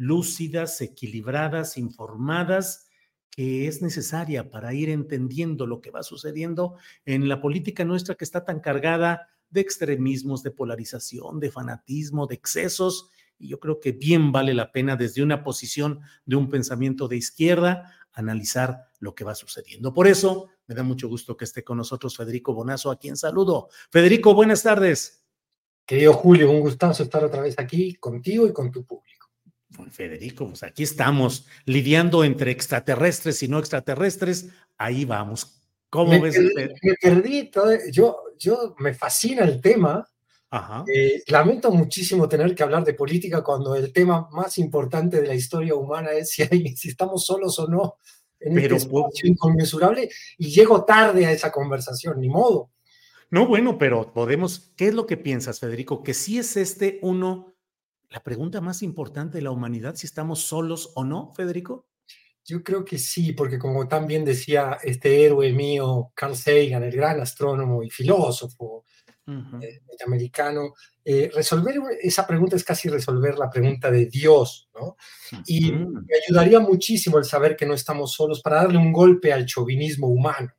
lúcidas, equilibradas, informadas, que es necesaria para ir entendiendo lo que va sucediendo en la política nuestra que está tan cargada de extremismos, de polarización, de fanatismo, de excesos. Y yo creo que bien vale la pena desde una posición de un pensamiento de izquierda analizar lo que va sucediendo. Por eso me da mucho gusto que esté con nosotros Federico Bonazo, a quien saludo. Federico, buenas tardes. Querido Julio, un gustazo estar otra vez aquí contigo y con tu público. Federico, pues aquí estamos lidiando entre extraterrestres y no extraterrestres. Ahí vamos. ¿Cómo me ves? Perdí, me perdí, todo- yo, yo me fascina el tema. Ajá. Eh, lamento muchísimo tener que hablar de política cuando el tema más importante de la historia humana es si, hay- si estamos solos o no en Pero, este pues- espacio inconmensurable y llego tarde a esa conversación, ni modo. No, bueno, pero podemos. ¿Qué es lo que piensas, Federico? Que si es este uno, la pregunta más importante de la humanidad, si estamos solos o no, Federico. Yo creo que sí, porque como también decía este héroe mío, Carl Sagan, el gran astrónomo y filósofo, eh, norteamericano, eh, resolver esa pregunta es casi resolver la pregunta de Dios, ¿no? Y me ayudaría muchísimo el saber que no estamos solos para darle un golpe al chauvinismo humano.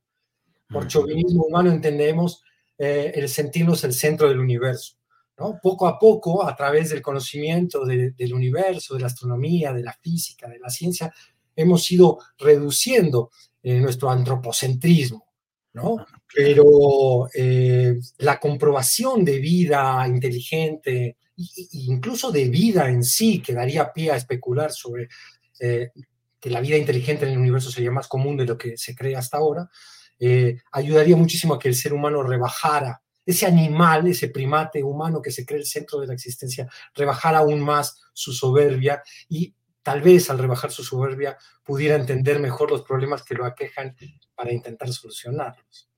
Por chauvinismo humano entendemos eh, el sentirnos el centro del universo. ¿No? Poco a poco, a través del conocimiento de- del universo, de la astronomía, de la física, de la ciencia, hemos ido reduciendo eh, nuestro antropocentrismo. ¿no? Pero eh, la comprobación de vida inteligente, e incluso de vida en sí, que daría pie a especular sobre eh, que la vida inteligente en el universo sería más común de lo que se cree hasta ahora, eh, ayudaría muchísimo a que el ser humano rebajara, ese animal, ese primate humano que se cree el centro de la existencia, rebajara aún más su soberbia y tal vez al rebajar su soberbia pudiera entender mejor los problemas que lo aquejan para intentar solucionarlos.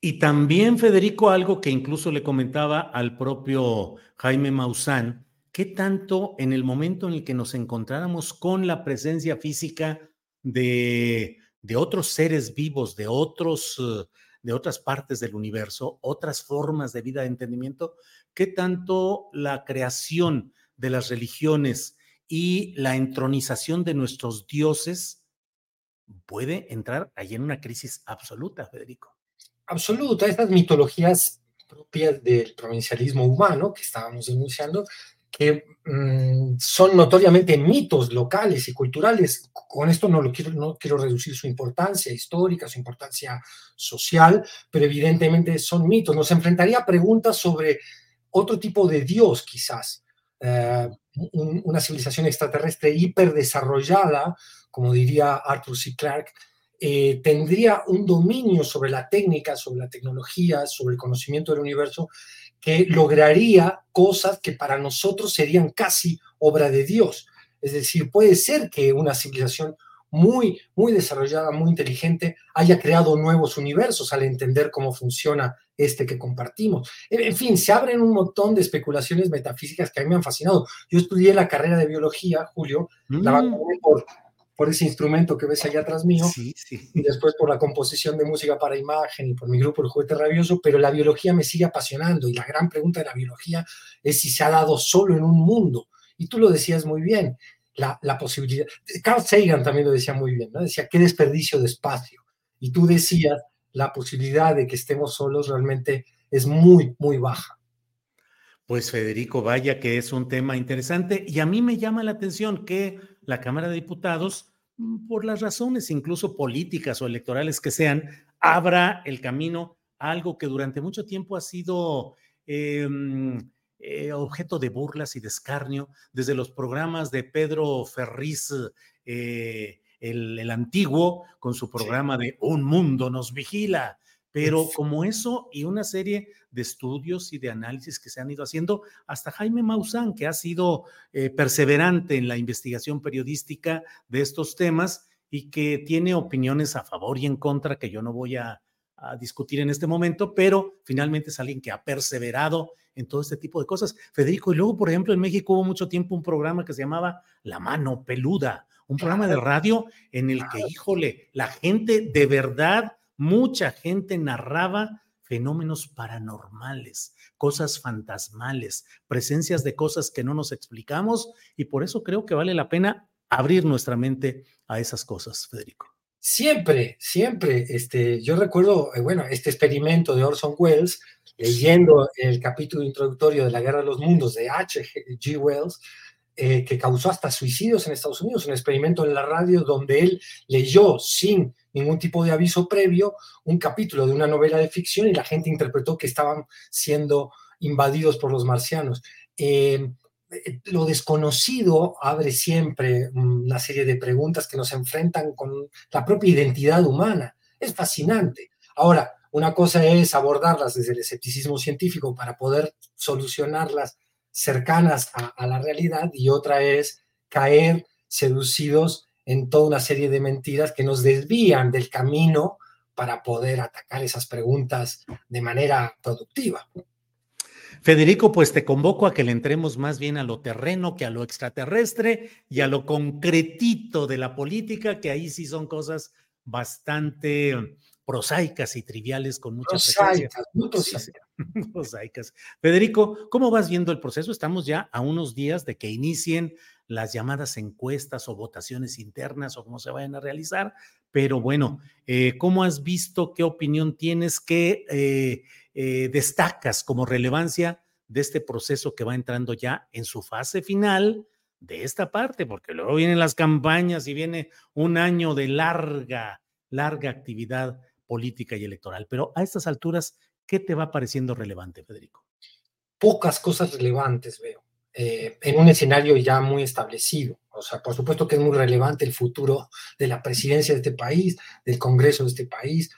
Y también, Federico, algo que incluso le comentaba al propio Jaime Maussan, ¿qué tanto en el momento en el que nos encontráramos con la presencia física de, de otros seres vivos, de, otros, uh, de otras partes del universo, otras formas de vida de entendimiento, qué tanto la creación de las religiones y la entronización de nuestros dioses puede entrar ahí en una crisis absoluta, Federico? absoluta, estas mitologías propias del provincialismo humano que estábamos denunciando, que mmm, son notoriamente mitos locales y culturales. Con esto no, lo quiero, reducir su importancia histórica, su importancia social, pero evidentemente son mitos. Nos enfrentaría a preguntas sobre otro tipo de Dios, quizás. Un, una civilización extraterrestre hiperdesarrollada, como diría Arthur C. Clarke, eh, tendría un dominio sobre la técnica, sobre la tecnología, sobre el conocimiento del universo, que lograría cosas que para nosotros serían casi obra de Dios. Es decir, puede ser que una civilización muy, muy desarrollada, muy inteligente, haya creado nuevos universos al entender cómo funciona este que compartimos. En fin, se abren un montón de especulaciones metafísicas que a mí me han fascinado. Yo estudié la carrera de biología, Julio, mm. la por por ese instrumento que ves allá atrás mío, sí, sí. y después por la composición de música para imagen y por mi grupo El Juguete Rabioso, pero la biología me sigue apasionando y la gran pregunta de la biología es si se ha dado solo en un mundo. Y tú lo decías muy bien, la, la posibilidad. Carl Sagan también lo decía muy bien, ¿no? Decía, qué desperdicio de espacio. Y tú decías, la posibilidad de que estemos solos realmente es muy, muy baja. Pues Federico, vaya que es un tema interesante y a mí me llama la atención que la Cámara de Diputados, por las razones incluso políticas o electorales que sean, abra el camino a algo que durante mucho tiempo ha sido eh, eh, objeto de burlas y de escarnio desde los programas de Pedro Ferriz, eh, el, el, antiguo, con su programa de Un mundo nos vigila. Pero como eso y una serie de estudios y de análisis que se han ido haciendo, hasta Jaime Maussan, que ha sido eh, perseverante en la investigación periodística de estos temas y que tiene opiniones a favor y en contra que yo no voy a, a discutir en este momento, pero finalmente es alguien que ha perseverado en todo este tipo de cosas. Federico, y luego, por ejemplo, en México hubo mucho tiempo un programa que se llamaba La Mano Peluda, un programa de radio en el que, híjole, la gente de verdad mucha gente narraba fenómenos paranormales, cosas fantasmales, presencias de cosas que no nos explicamos y por eso creo que vale la pena abrir nuestra mente a esas cosas, Federico. Siempre, siempre. Este, yo recuerdo, eh, bueno, este experimento de Orson Welles, leyendo el capítulo introductorio de La Guerra de los Mundos de H.G. Wells, eh, que causó hasta suicidios en Estados Unidos, un experimento en la radio donde él leyó sin ningún tipo de aviso previo un capítulo de una novela de ficción y la gente interpretó que estaban siendo invadidos por los marcianos. Eh, eh, lo desconocido abre siempre una serie de preguntas que nos enfrentan con la propia identidad humana. Es fascinante. Ahora, una cosa es abordarlas desde el escepticismo científico para poder solucionarlas cercanas a, la realidad y otra es caer seducidos en toda una serie de mentiras que nos desvían del camino para poder atacar esas preguntas de manera productiva. Federico, pues te convoco a que le entremos más bien a lo terreno que a lo extraterrestre y a lo concretito de la política, que ahí sí son cosas bastante prosaicas y triviales con mucha prosaicas, prosaicas. prosaicas. Federico, ¿cómo vas viendo el proceso? Estamos ya a unos días de que inicien las llamadas encuestas o votaciones internas o cómo se vayan a realizar, pero bueno, eh, ¿cómo has visto, qué opinión tienes, qué eh, eh, destacas como relevancia de este proceso que va entrando ya en su fase final? de esta parte, porque luego vienen las campañas y viene un año de larga, larga actividad política y electoral. Pero a estas alturas, ¿qué te va pareciendo relevante, Federico? Pocas cosas relevantes veo. Eh, en un escenario ya muy establecido. O sea, por supuesto que es muy relevante el futuro de la presidencia de este país, del Congreso de este país,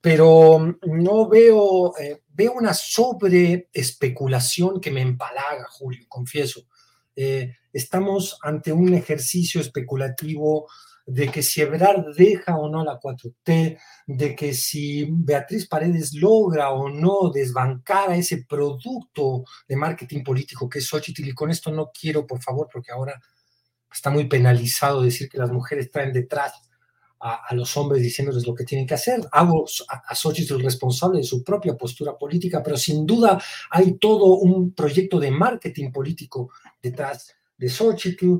pero no veo, eh, veo una sobre especulación que me empalaga, Julio, confieso. Eh, estamos ante un ejercicio especulativo de que si Ebrard deja o no la 4T, de que si Beatriz Paredes logra o no desbancar a ese producto de marketing político que es Xochitl, y con esto no quiero, por favor, porque ahora está muy penalizado decir que las mujeres traen detrás a, los hombres diciéndoles lo que tienen que hacer. Hago a, a Xochitl responsable de su propia postura política, pero sin duda hay todo un proyecto de marketing político detrás de Xochitl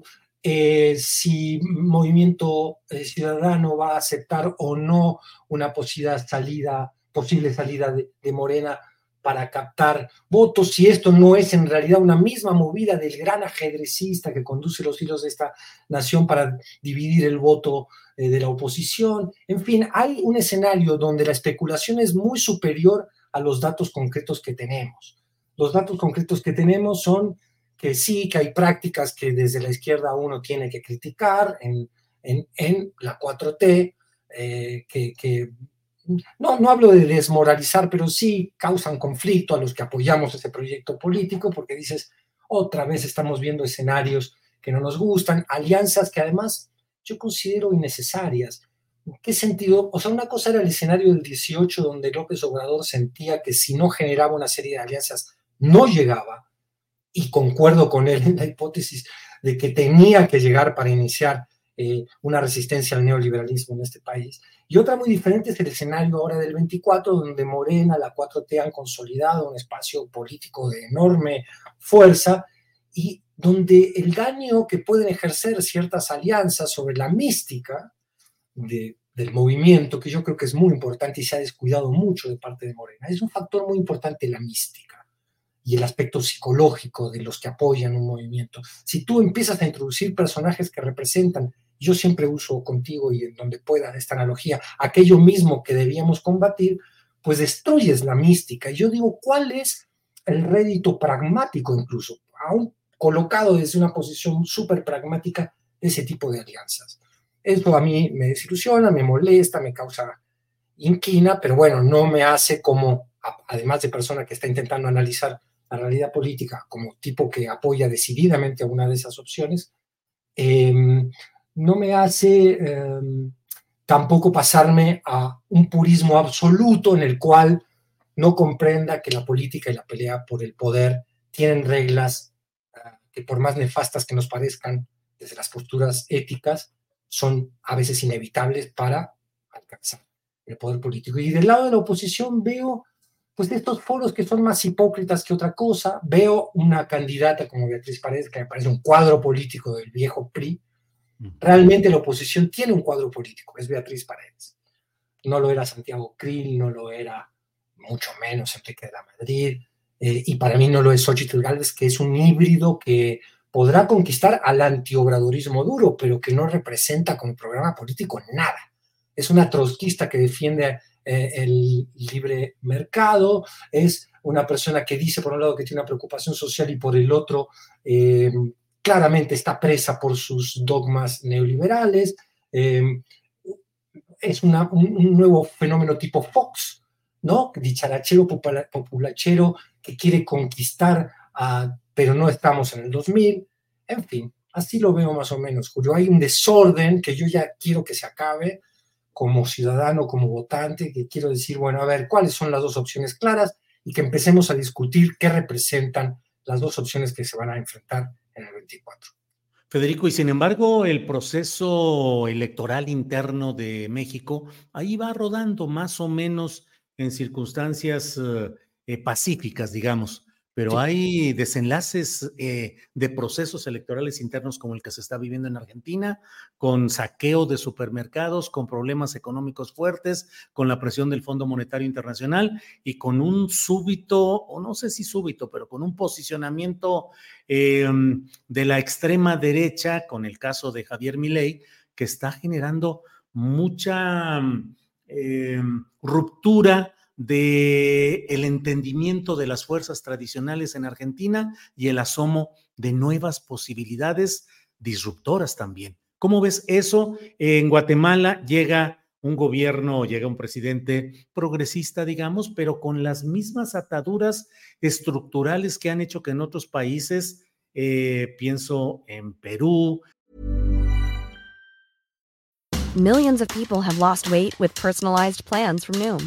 eh, si Movimiento eh, Ciudadano va a aceptar o no una posible salida, posible salida de, Morena para captar votos, si esto no es en realidad una misma movida del gran ajedrecista que conduce los hilos de esta nación para dividir el voto eh, de la oposición. En fin, hay un escenario donde la especulación es muy superior a los datos concretos que tenemos. Los datos concretos que tenemos son que sí, que hay prácticas que desde la izquierda uno tiene que criticar en, en, en la 4T, eh, que, que, no, no hablo de desmoralizar, pero sí causan conflicto a los que apoyamos ese proyecto político, porque dices, otra vez estamos viendo escenarios que no nos gustan, alianzas que además yo considero innecesarias. ¿En qué sentido? O sea, una cosa era el escenario del 18, donde López Obrador sentía que si no generaba una serie de alianzas, no llegaba y concuerdo con él en la hipótesis de que tenía que llegar para iniciar eh, una resistencia al neoliberalismo en este país. Y otra muy diferente es el escenario ahora del 24, donde Morena, la 4T han consolidado un espacio político de enorme fuerza y donde el daño que pueden ejercer ciertas alianzas sobre la mística del movimiento, que yo creo que es muy importante y se ha descuidado mucho de parte de Morena, es un factor muy importante la mística y el aspecto psicológico de los que apoyan un movimiento. Si tú empiezas a introducir personajes que representan yo siempre uso contigo y en donde pueda esta analogía, aquello mismo que debíamos combatir, pues destruyes la mística. Y yo digo, ¿cuál es el rédito pragmático incluso, aún colocado desde una posición súper pragmática de ese tipo de alianzas? Eso a mí me desilusiona, me molesta, me causa inquina, pero bueno, no me hace como, además de persona que está intentando analizar la realidad política como tipo que apoya decididamente a una de esas opciones, eh, no me hace em, tampoco pasarme a un purismo absoluto en el cual no comprenda que la política y la pelea por el poder tienen reglas ah, que por más nefastas que nos parezcan desde las posturas éticas, son a veces inevitables para alcanzar el poder político. Y del lado de la oposición veo, pues, estos foros que son más hipócritas que otra cosa, veo una candidata como Beatriz Paredes, que me parece un cuadro político del viejo PRI, Realmente la oposición tiene un cuadro político, es Beatriz Paredes. No lo era Santiago Krill, no lo era mucho menos Enrique de la Madrid, eh, y para mí no lo es Xochitl Gálvez, que es un híbrido que podrá conquistar al antiobradorismo duro, pero que no representa el programa político nada. Es una trotskista que defiende eh, el libre mercado, es una persona que dice por un lado que tiene una preocupación social y por el otro eh, claramente está presa por sus dogmas neoliberales. Eh, es un, nuevo fenómeno tipo Fox, ¿no? Dicharachero, populachero, que quiere conquistar, pero no estamos en el 2000. En fin, así lo veo más o menos, Julio. Hay un desorden que yo ya quiero que se acabe como ciudadano, como votante, que quiero decir, bueno, a ver, ¿cuáles son las dos opciones claras? Y que empecemos a discutir qué representan las dos opciones que se van a enfrentar en el 24. Federico, y sin embargo, el proceso electoral interno de México ahí va rodando más o menos en circunstancias eh, pacíficas, digamos pero hay desenlaces eh, de procesos electorales internos como el que se está viviendo en Argentina, con saqueo de supermercados, con problemas económicos fuertes, con la presión del Fondo Monetario Internacional y con un súbito, o no sé si súbito, pero con un posicionamiento em, de la extrema derecha, con el caso de Javier Milei, que está generando mucha em, ruptura de el entendimiento de las fuerzas tradicionales en Argentina y el asomo de nuevas posibilidades disruptoras también. ¿Cómo ves eso? En Guatemala llega un gobierno, llega un presidente progresista, digamos, pero con las mismas ataduras estructurales que han hecho que en otros países, eh, pienso en Perú. Millions of people have lost weight with personalized plans from Noom.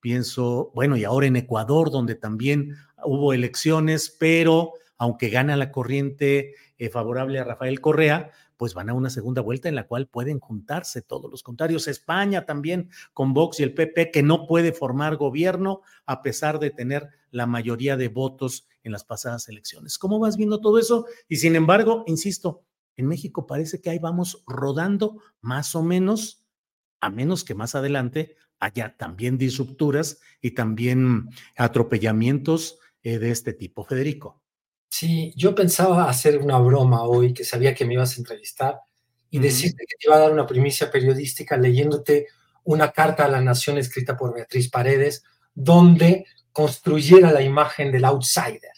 Pienso, bueno, y ahora en Ecuador, donde también hubo elecciones, pero aunque gana la corriente eh, favorable a Rafael Correa, pues van a una segunda vuelta en la cual pueden juntarse todos los contrarios. España también con Vox y el PP, que no puede formar gobierno a pesar de tener la mayoría de votos en las pasadas elecciones. ¿Cómo vas viendo todo eso? Y sin embargo, insisto, en México parece que ahí vamos rodando más o menos a menos que más adelante haya también disrupturas y también atropellamientos eh, de este tipo. Federico. Sí, yo pensaba hacer una broma hoy, que sabía que me ibas a entrevistar, y decirte que te iba a dar una primicia periodística leyéndote una carta a la nación escrita por Beatriz Paredes, donde construyera la imagen del outsider,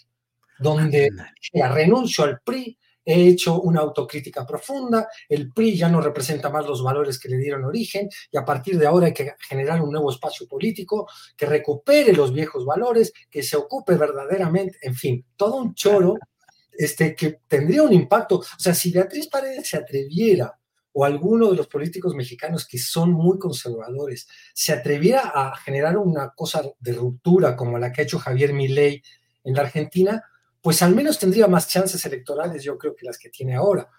donde la renuncio al PRI, he hecho una autocrítica profunda, el PRI ya no representa más los valores que le dieron origen y a partir de ahora hay que generar un nuevo espacio político que recupere los viejos valores, que se ocupe verdaderamente, en fin, todo un choro este, que tendría un impacto. O sea, si Beatriz Paredes se atreviera o alguno de los políticos mexicanos que son muy conservadores se atreviera a generar una cosa de ruptura como la que ha hecho Javier Milei en la Argentina, pues al menos tendría más chances electorales, yo creo, que las que tiene ahora.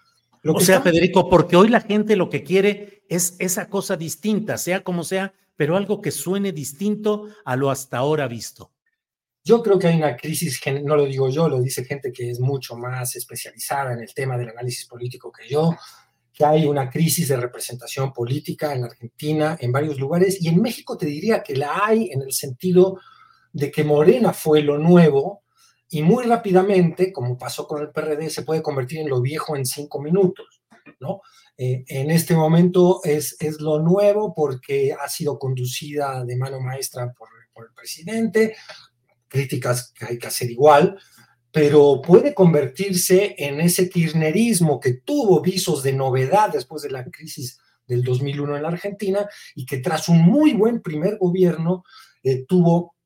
o sea, Federico, porque hoy la gente lo que quiere es esa cosa distinta, sea como sea, pero algo que suene distinto a lo hasta ahora visto. Yo creo que hay una crisis, no lo digo yo, lo dice gente que es mucho más especializada en el tema del análisis político que yo, que hay una crisis de representación política en Argentina, en varios lugares, y en México te diría que la hay en el sentido de que Morena fue lo nuevo, y muy rápidamente, como pasó con el PRD, se puede convertir en lo viejo en cinco minutos, ¿no? Eh, en este momento es, es lo nuevo porque ha sido conducida de mano maestra por, por el presidente, críticas que hay que hacer igual, pero puede convertirse en ese kirchnerismo que tuvo visos de novedad después de la crisis del 2001 en la Argentina y que tras un muy buen primer gobierno eh, tuvo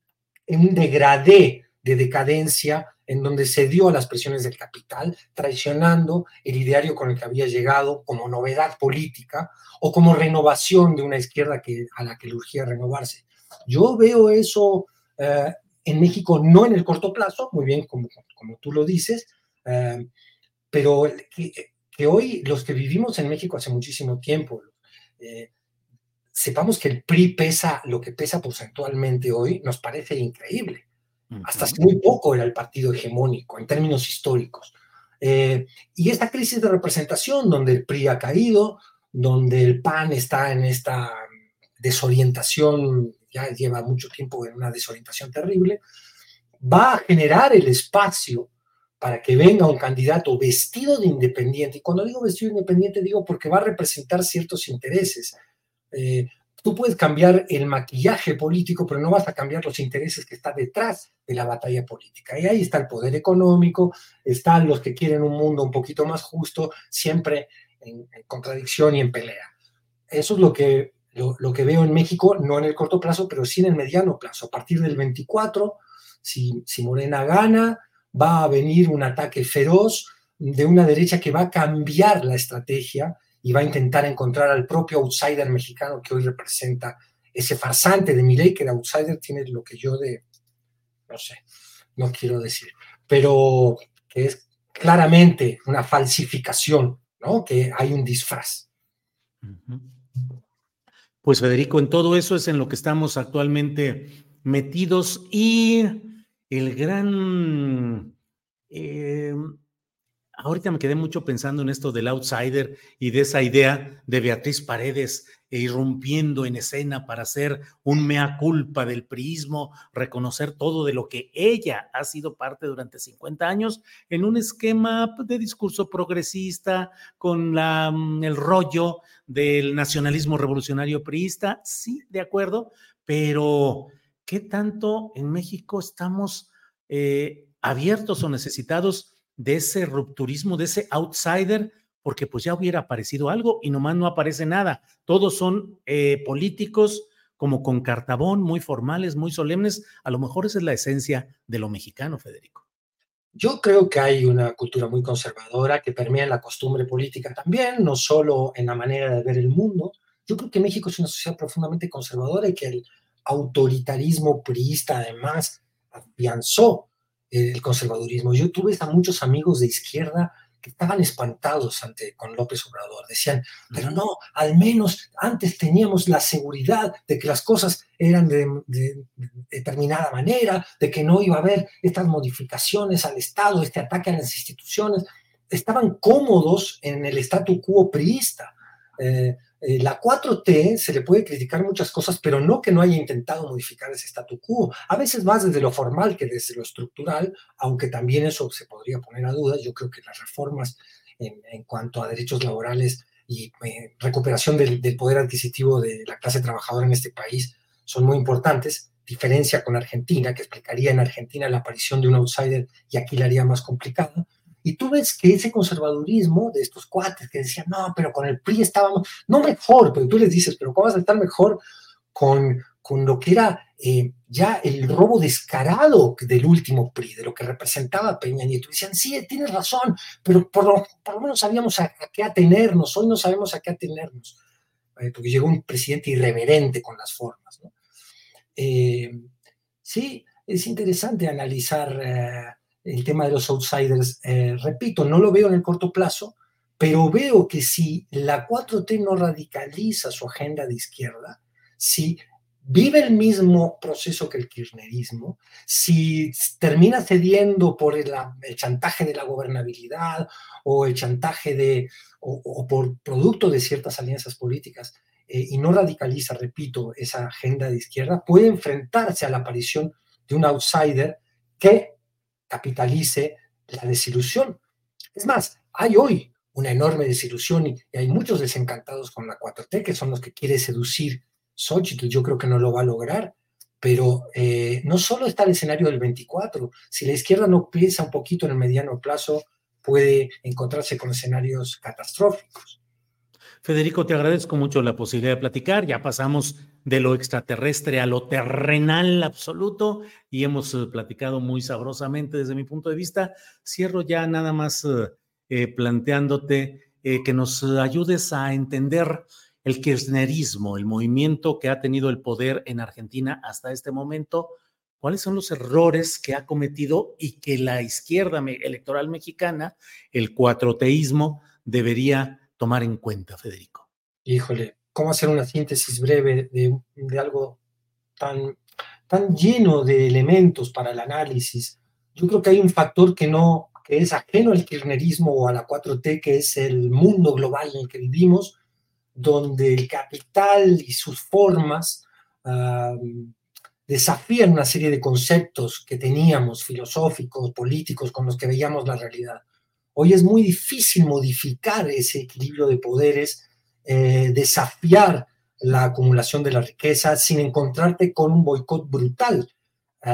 un degradé de decadencia en donde se dio a las presiones del capital, traicionando el ideario con el que había llegado como novedad política o como renovación de una izquierda que, a la que le urgía renovarse. Yo veo eso eh, en México, no en el corto plazo, muy bien como, como tú lo dices, eh, pero que, hoy los que vivimos en México hace muchísimo tiempo, eh, sepamos que el PRI pesa lo que pesa porcentualmente hoy, nos parece increíble. Hasta hace muy poco era el partido hegemónico en términos históricos. Eh, y esta crisis de representación, donde el PRI ha caído, donde el PAN está en esta desorientación, ya lleva mucho tiempo en una desorientación terrible, va a generar el espacio para que venga un candidato vestido de independiente. Y cuando digo vestido de independiente, digo porque va a representar ciertos intereses. Eh, Tú puedes cambiar el maquillaje político, pero no vas a cambiar los intereses que están detrás de la batalla política. Y ahí está el poder económico, están los que quieren un mundo un poquito más justo, siempre en, contradicción y en pelea. Eso es lo que, lo, que veo en México, no en el corto plazo, pero sí en el mediano plazo. A partir del 24, si, si Morena gana, va a venir un ataque feroz de una derecha que va a cambiar la estrategia y va a intentar encontrar al propio outsider mexicano que hoy representa ese farsante de Milei, que el outsider tiene lo que yo de, no sé, no quiero decir, pero que es claramente una falsificación, ¿no? Que hay un disfraz. Pues Federico, en todo eso es en lo que estamos actualmente metidos y el gran... Eh, ahorita me quedé mucho pensando en esto del outsider y de esa idea de Beatriz Paredes irrumpiendo en escena para hacer un mea culpa del priismo, reconocer todo de lo que ella ha sido parte durante 50 años en un esquema de discurso progresista con la, mm, el rollo del nacionalismo revolucionario priista. Sí, de acuerdo, pero ¿qué tanto en México estamos eh, abiertos o necesitados? De ese rupturismo, de ese outsider, porque pues ya hubiera aparecido algo y nomás no aparece nada. Todos son eh, políticos como con cartabón, muy formales, muy solemnes. A lo mejor esa es la esencia de lo mexicano, Federico. Yo creo que hay una cultura muy conservadora que permea en la costumbre política también, no solo en la manera de ver el mundo. Yo creo que México es una sociedad profundamente conservadora y que el autoritarismo priista además afianzó el conservadurismo. Yo tuve a muchos amigos de izquierda que estaban espantados ante, con López Obrador. Decían, pero no, al menos antes teníamos la seguridad de que las cosas eran de, determinada manera, de que no iba a haber estas modificaciones al Estado, este ataque a las instituciones. Estaban cómodos en el statu quo priista. Eh, eh, la 4T se le puede criticar muchas cosas, pero no que no haya intentado modificar ese statu quo. A veces más desde lo formal que desde lo estructural, aunque también eso se podría poner a dudas. Yo creo que las reformas en, en cuanto a derechos laborales y eh, recuperación del, del, poder adquisitivo de la clase trabajadora en este país son muy importantes. Diferencia con Argentina, que explicaría en Argentina la aparición de un outsider y aquí la haría más complicada. Y tú ves que ese conservadurismo de estos cuates que decían, no, pero con el PRI estábamos, no mejor, pero tú les dices, pero ¿cómo vas a estar mejor con, con lo que era eh, ya el robo descarado del último PRI, de lo que representaba Peña Nieto? Decían, sí, tienes razón, pero por lo, por lo menos sabíamos a, qué atenernos, hoy no sabemos a qué atenernos, eh, porque llegó un presidente irreverente con las formas. Eh, sí, es interesante analizar el tema de los outsiders. Eh, repito, no lo veo en el corto plazo, pero veo que si la 4T no radicaliza su agenda de izquierda, si vive el mismo proceso que el kirchnerismo, si termina cediendo por el, chantaje de la gobernabilidad o el chantaje de, o por producto de ciertas alianzas políticas, eh, y no radicaliza, repito, esa agenda de izquierda, puede enfrentarse a la aparición de un outsider que capitalice la desilusión. Es más, hay hoy una enorme desilusión y, hay muchos desencantados con la 4T, que son los que quiere seducir Xochitl, yo creo que no lo va a lograr, pero eh, no solo está el escenario del 24, si la izquierda no piensa un poquito en el mediano plazo, puede encontrarse con escenarios catastróficos. Federico, te agradezco mucho la posibilidad de platicar. Ya pasamos de lo extraterrestre a lo terrenal absoluto y hemos uh, platicado muy sabrosamente desde mi punto de vista. Cierro ya nada más uh, eh, planteándote eh, que nos ayudes a entender el kirchnerismo, el movimiento que ha tenido el poder en Argentina hasta este momento. ¿Cuáles son los errores que ha cometido y que la izquierda electoral mexicana, el cuatroteísmo, debería tomar en cuenta, Federico? Híjole, ¿cómo hacer una síntesis breve de, de algo tan, tan lleno de elementos para el análisis? Yo creo que hay un factor que no, que es ajeno al kirchnerismo o a la 4T, que es el mundo global en el que vivimos, donde el capital y sus formas uh, desafían una serie de conceptos que teníamos, filosóficos, políticos, con los que veíamos la realidad. Hoy es muy difícil modificar ese equilibrio de poderes, eh, desafiar la acumulación de la riqueza sin encontrarte con un boicot brutal uh,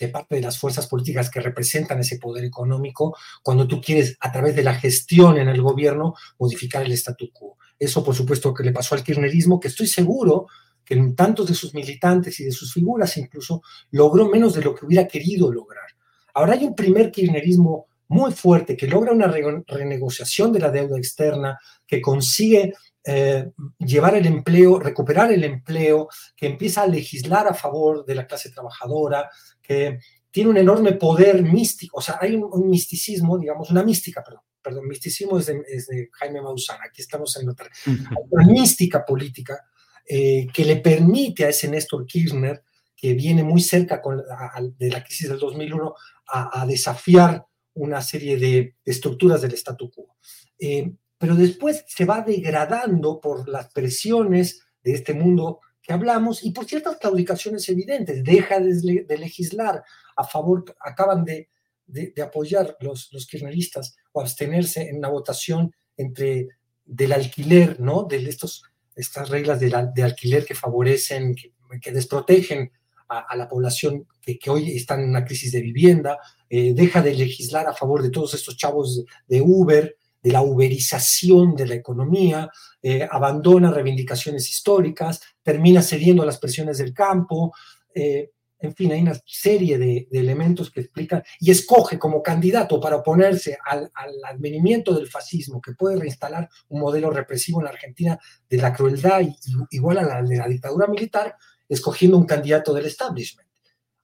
de parte de las fuerzas políticas que representan ese poder económico cuando tú quieres, a través de la gestión en el gobierno, modificar el statu quo. Eso, por supuesto, que le pasó al kirchnerismo, que estoy seguro que en tantos de sus militantes y de sus figuras incluso logró menos de lo que hubiera querido lograr. Ahora hay un primer kirchnerismo muy fuerte que logra una re renegociación de la deuda externa, que consigue eh, llevar el empleo, recuperar el empleo, que empieza a legislar a favor de la clase trabajadora, que tiene un enorme poder místico, o sea, hay un, un misticismo, digamos, una mística, perdón, perdón, misticismo es de, es de Jaime Maussan, aquí estamos en otra, uh -huh. una mística política eh, que le permite a ese Néstor Kirchner, que viene muy cerca con, a, de la crisis del 2001, a, a desafiar una serie de, estructuras del statu quo. Eh, pero después se va degradando por las presiones de este mundo que hablamos y por ciertas claudicaciones evidentes. Deja de, legislar a favor, acaban de, de, apoyar los, los kirchneristas o abstenerse en una votación entre del alquiler, ¿no? De estos, estas reglas de, la, de alquiler que favorecen, que, que desprotegen a, la población que, hoy está en una crisis de vivienda, eh, deja de legislar a favor de todos estos chavos de Uber, de la uberización de la economía, eh, abandona reivindicaciones históricas, termina cediendo a las presiones del campo, eh, en fin, hay una serie de, elementos que explican y escoge como candidato para oponerse al, al, advenimiento del fascismo, que puede reinstalar un modelo represivo en la Argentina de la crueldad y, igual a la de la dictadura militar, escogiendo un candidato del establishment,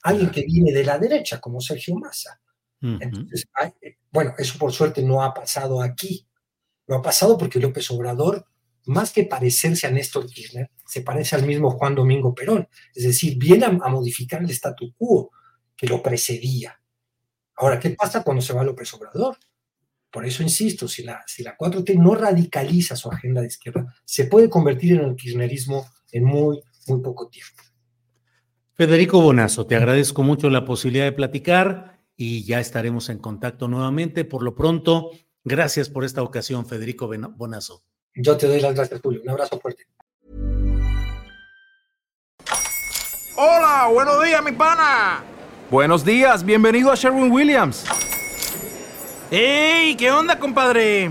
alguien que viene de la derecha, como Sergio Massa. Entonces, hay, bueno, eso por suerte no ha pasado aquí, no ha pasado porque López Obrador más que parecerse a Néstor Kirchner, se parece al mismo Juan Domingo Perón, es decir, viene a, a modificar el statu quo que lo precedía. Ahora, ¿qué pasa cuando se va López Obrador? Por eso insisto, si la, si la 4T no radicaliza su agenda de izquierda, se puede convertir en el kirchnerismo en muy, muy poco tiempo. Federico Bonazo, te agradezco mucho la posibilidad de platicar y ya estaremos en contacto nuevamente. Por lo pronto, gracias por esta ocasión, Federico Bonazo. Yo te doy las gracias, Julio. Un abrazo fuerte. Hola, buenos días, mi pana. Buenos días, bienvenido a Sherwin Williams. ¡Ey! ¿Qué onda, compadre?